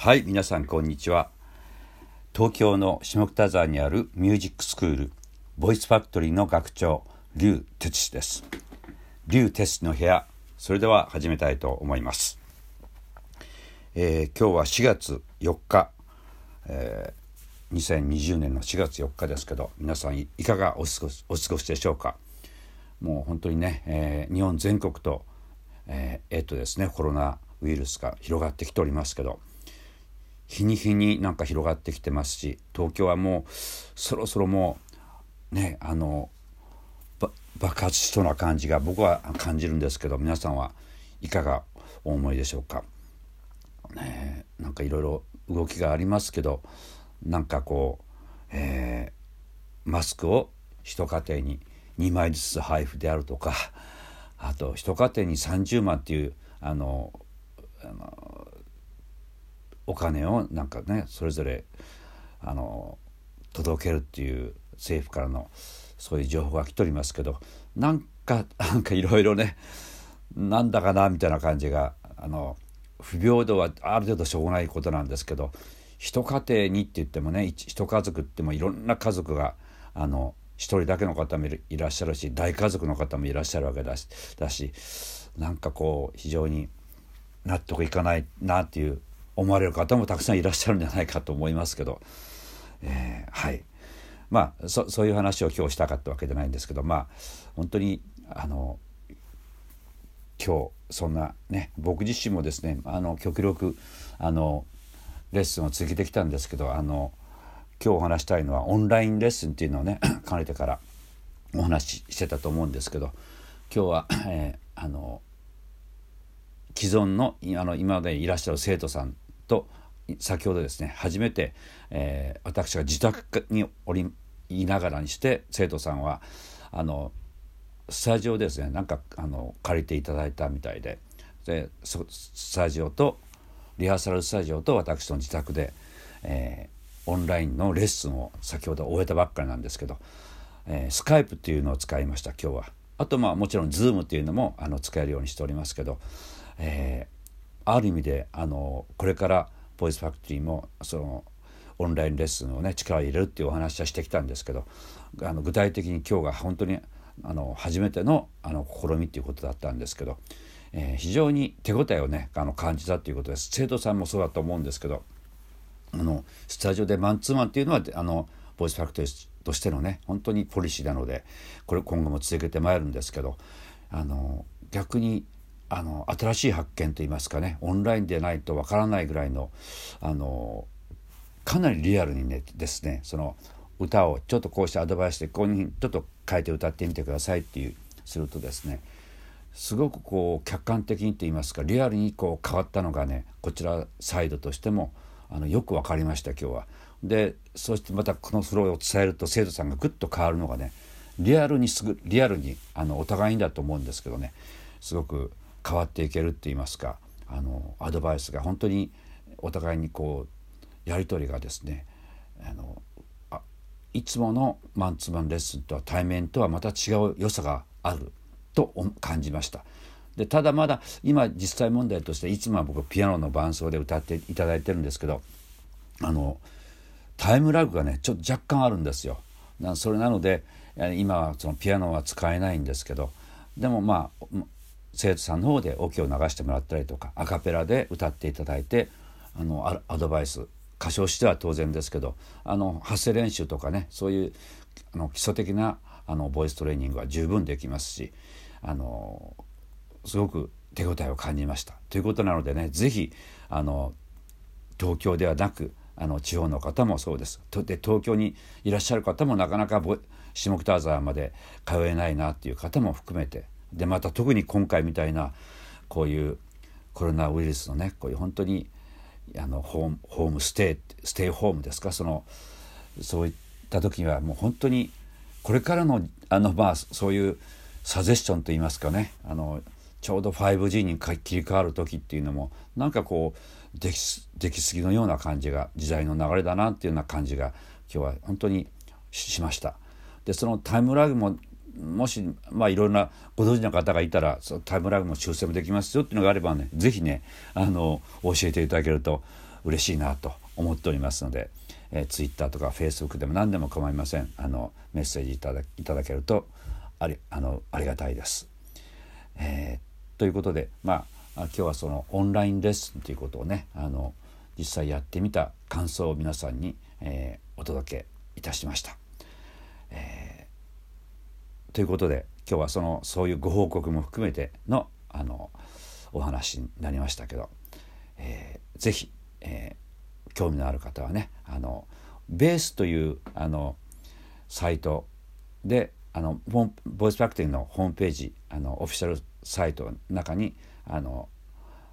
はい皆さんこんにちは。東京の下北沢にあるミュージックスクールボイスファクトリーの学長劉哲司です。劉哲司の部屋それでは始めたいと思います、えー、今日は4月4日、えー、2020年の4月4日ですけど皆さんいかがお過ごしお過ごしでしょうか。もう本当にね、えー、日本全国とえー、えっとですねコロナウイルスが広がってきておりますけど日に日になんか広がってきてますし東京はもうそろそろもうねあの爆発しそうな感じが僕は感じるんですけど皆さんはいかがお思いでしょうか？ね、なんかいろいろ動きがありますけどなんかこう、えー、マスクを一家庭に2枚ずつ配布であるとかあと一家庭に30万っていうあのあのお金をなんかねそれぞれあの届けるっていう政府からのそういう情報が来ておりますけどなんかなんかいろいろねなんだかなみたいな感じがあの不平等はある程度しょうがないことなんですけど一家庭にって言ってもね一家族ってもいろんな家族があの一人だけの方もいらっしゃるし大家族の方もいらっしゃるわけだしだしなんかこう非常に納得いかないなっていう思われる方もたくさんいらっしゃるんじゃないかと思いますけど、えー、はい。まあそそういう話を今日したかったわけじゃないんですけどまあ本当にあの今日そんなね僕自身もですねあの極力あのレッスンを続けてきたんですけどあの今日お話したいのはオンラインレッスンっていうのをね かねてからお話ししてたと思うんですけど今日は、えー、あの既存のあの今までいらっしゃる生徒さんと先ほどですね初めて、えー、私が自宅におりいながらにして生徒さんはあのスタジオですねなんかあの借りていただいたみたいででスタジオとリハーサルスタジオと私の自宅で、えー、オンラインのレッスンを先ほど終えたばっかりなんですけど、えー、スカイプっていうのを使いました今日は。あとまあもちろんズームっていうのもあの使えるようにしておりますけど、えー、ある意味であのこれからボイスファクトリーもそのオンラインレッスンをね力を入れるっていうお話はしてきたんですけどあの具体的に今日が本当にあの初めてのあの試みっていうことだったんですけど、えー、非常に手応えをねあの感じたということです。生徒さんもそうだと思うんですけどあのスタジオでマンツーマンっていうのはあのボイスファクトリーとしてのね本当にポリシーなのでこれ今後も続けてまいるんですけどあの逆にあの新しい発見といいますかねオンラインでないとわからないぐらいのあのかなりリアルにねですねその歌をちょっとこうしてアドバイスでこういうちょっと変えて歌ってみてくださいっていうするとですねすごくこう客観的にと言いますかリアルにこう変わったのがねこちらサイドとしてもあのよく分かりました今日は。でそしてまたこのフローを伝えると生徒さんがぐっと変わるのがねリアルにすぐリアルにあのお互いにだと思うんですけどねすごく変わっていけるって言いますかあのアドバイスが本当にお互いにこうやり取りがですねあのあいつものマンツーマンレッスンとは対面とはまた違う良さがあると感じました。でただまだ今実際問題としていつもは僕ピアノの伴奏で歌っていただいてるんですけどあのタイムラグがねちょっと若干あるんですよ。それなので今はそのピアノは使えないんですけどでもまあ生徒さんの方でオ、ケを流してもらったりとかアカペラで歌っていただいてあのアドバイス歌唱しては当然ですけどあの発声練習とかねそういうあの基礎的なあのボイストレーニングは十分できますしあのすごく手応えを感じました。ということなのでね是非あの東京ではなくあの地方の方もそうです。で東京にいらっしゃる方もなかなか下北沢まで通えないなっていう方も含めてでまた特に今回みたいなこういうコロナウイルスのねこういう本当にあのホームステイステイホームですか？そのそういった時にはもう本当にこれからのあのまあそういうサジェッションといいますかねあのちょうど 5G に切り替わる時っていうのもなんかこうできできすぎのような感じが時代の流れだなっていうような感じが今日は本当にしました。でそのタイムラグももしまあいろんなご存知の方がいたらそのタイムラグも修正もできますよっていうのがあればね是非ねあの教えていただけると嬉しいなと思っておりますので、えー、Twitter とか Facebook でも何でも構いませんあのメッセージいただいただけるとありあのありがたいです。えー、ということでまあ今日はそのオンラインレッスンということをねあの実際やってみた感想を皆さんに、えー、お届けいたしました。えー、ということで今日はそのそういうご報告も含めてのあのお話になりましたけど、えー、ぜひ、えー、興味のある方はねあのベースというあのサイトであのボイスファクトリーのホームページあのオフィシャルサイトの中にあの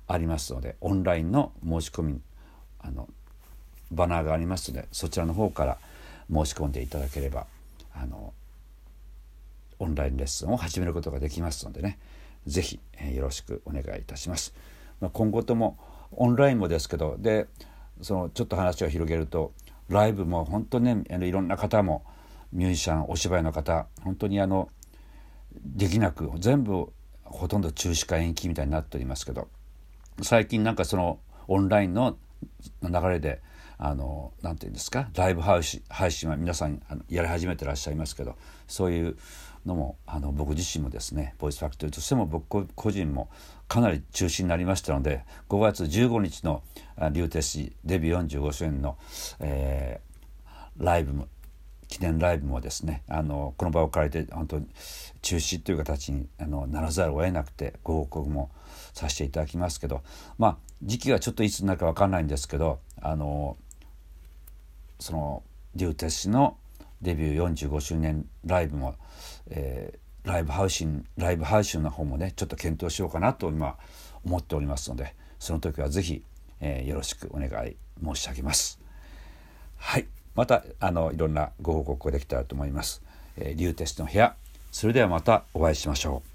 ありますのでオンラインの申し込みあのバナーがありますのでそちらの方から申し込んでいただければあのオンラインレッスンを始めることができますのでね是非、えー、よろしくお願いいたします。まあ、今後ともオンラインもですけどでそのちょっと話を広げるとライブも本当ねいろんな方もミュージシャンお芝居の方本当にあのできなく全部ほとんど中止か延期みたいになっておりますけど最近なんかそのオンラインの流れであのなんていうんですか？ライブ配信配信は皆さんあのやり始めてらっしゃいますけどそういうのもあの僕自身もですねボイスファクトリーとしても僕個人もかなり中心になりましたので5月15日の竜鉄氏デビュー45周年の、えー、ライブも記念ライブもですねあのこの場を借りて本当に中止という形にあのならざるを得なくてご報告もさせていただきますけどまあ時期はちょっといつになるか分かんないんですけどあのその竜鉄氏のデビュー45周年ライブも、えー、ライブ配信ライブ配信の方もねちょっと検討しようかなと今思っておりますのでその時は是非、えー、よろしくお願い申し上げます。はいまたあのいろんなご報告ができたらと思います。えー、リューテスの部屋それではまたお会いしましょう。